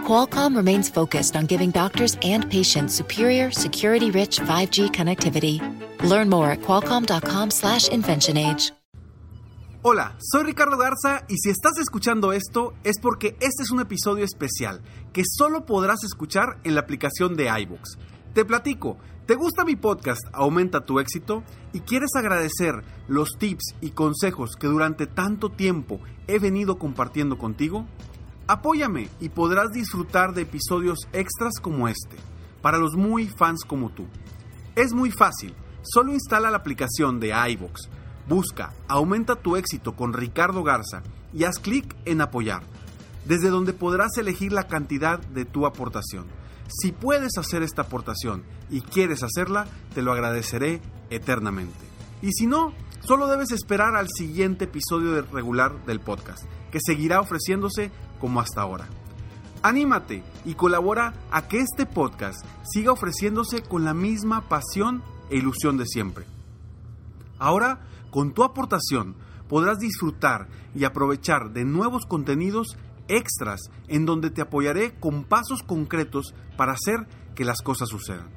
Qualcomm remains focused on giving doctors and patients superior, security-rich 5G connectivity. Learn more at qualcomm.com/inventionage. Hola, soy Ricardo Garza y si estás escuchando esto es porque este es un episodio especial que solo podrás escuchar en la aplicación de iBooks. Te platico, ¿te gusta mi podcast Aumenta tu éxito? ¿Y quieres agradecer los tips y consejos que durante tanto tiempo he venido compartiendo contigo? Apóyame y podrás disfrutar de episodios extras como este, para los muy fans como tú. Es muy fácil, solo instala la aplicación de iVoox, busca Aumenta tu éxito con Ricardo Garza y haz clic en apoyar, desde donde podrás elegir la cantidad de tu aportación. Si puedes hacer esta aportación y quieres hacerla, te lo agradeceré eternamente. Y si no, solo debes esperar al siguiente episodio regular del podcast, que seguirá ofreciéndose como hasta ahora. Anímate y colabora a que este podcast siga ofreciéndose con la misma pasión e ilusión de siempre. Ahora, con tu aportación, podrás disfrutar y aprovechar de nuevos contenidos extras en donde te apoyaré con pasos concretos para hacer que las cosas sucedan.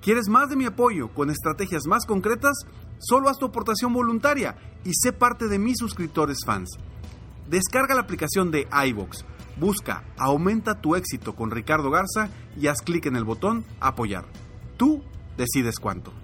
¿Quieres más de mi apoyo con estrategias más concretas? Solo haz tu aportación voluntaria y sé parte de mis suscriptores fans. Descarga la aplicación de iVox, busca Aumenta tu éxito con Ricardo Garza y haz clic en el botón Apoyar. Tú decides cuánto.